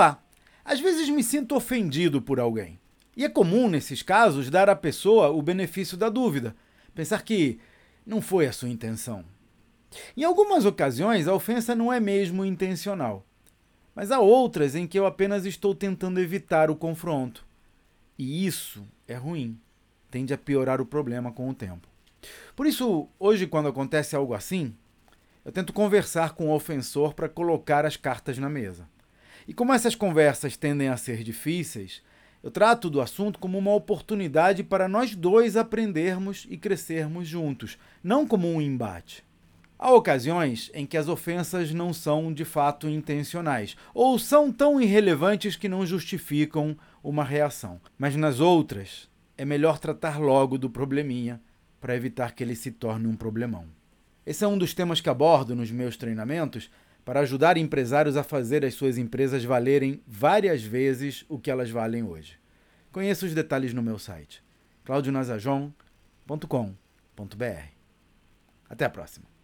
lá, às vezes me sinto ofendido por alguém. E é comum, nesses casos, dar à pessoa o benefício da dúvida, pensar que não foi a sua intenção. Em algumas ocasiões, a ofensa não é mesmo intencional, mas há outras em que eu apenas estou tentando evitar o confronto. E isso é ruim, tende a piorar o problema com o tempo. Por isso, hoje, quando acontece algo assim, eu tento conversar com o ofensor para colocar as cartas na mesa. E como essas conversas tendem a ser difíceis, eu trato do assunto como uma oportunidade para nós dois aprendermos e crescermos juntos, não como um embate. Há ocasiões em que as ofensas não são de fato intencionais, ou são tão irrelevantes que não justificam uma reação. Mas nas outras, é melhor tratar logo do probleminha para evitar que ele se torne um problemão. Esse é um dos temas que abordo nos meus treinamentos para ajudar empresários a fazer as suas empresas valerem várias vezes o que elas valem hoje. Conheça os detalhes no meu site claudionazajon.com.br. Até a próxima.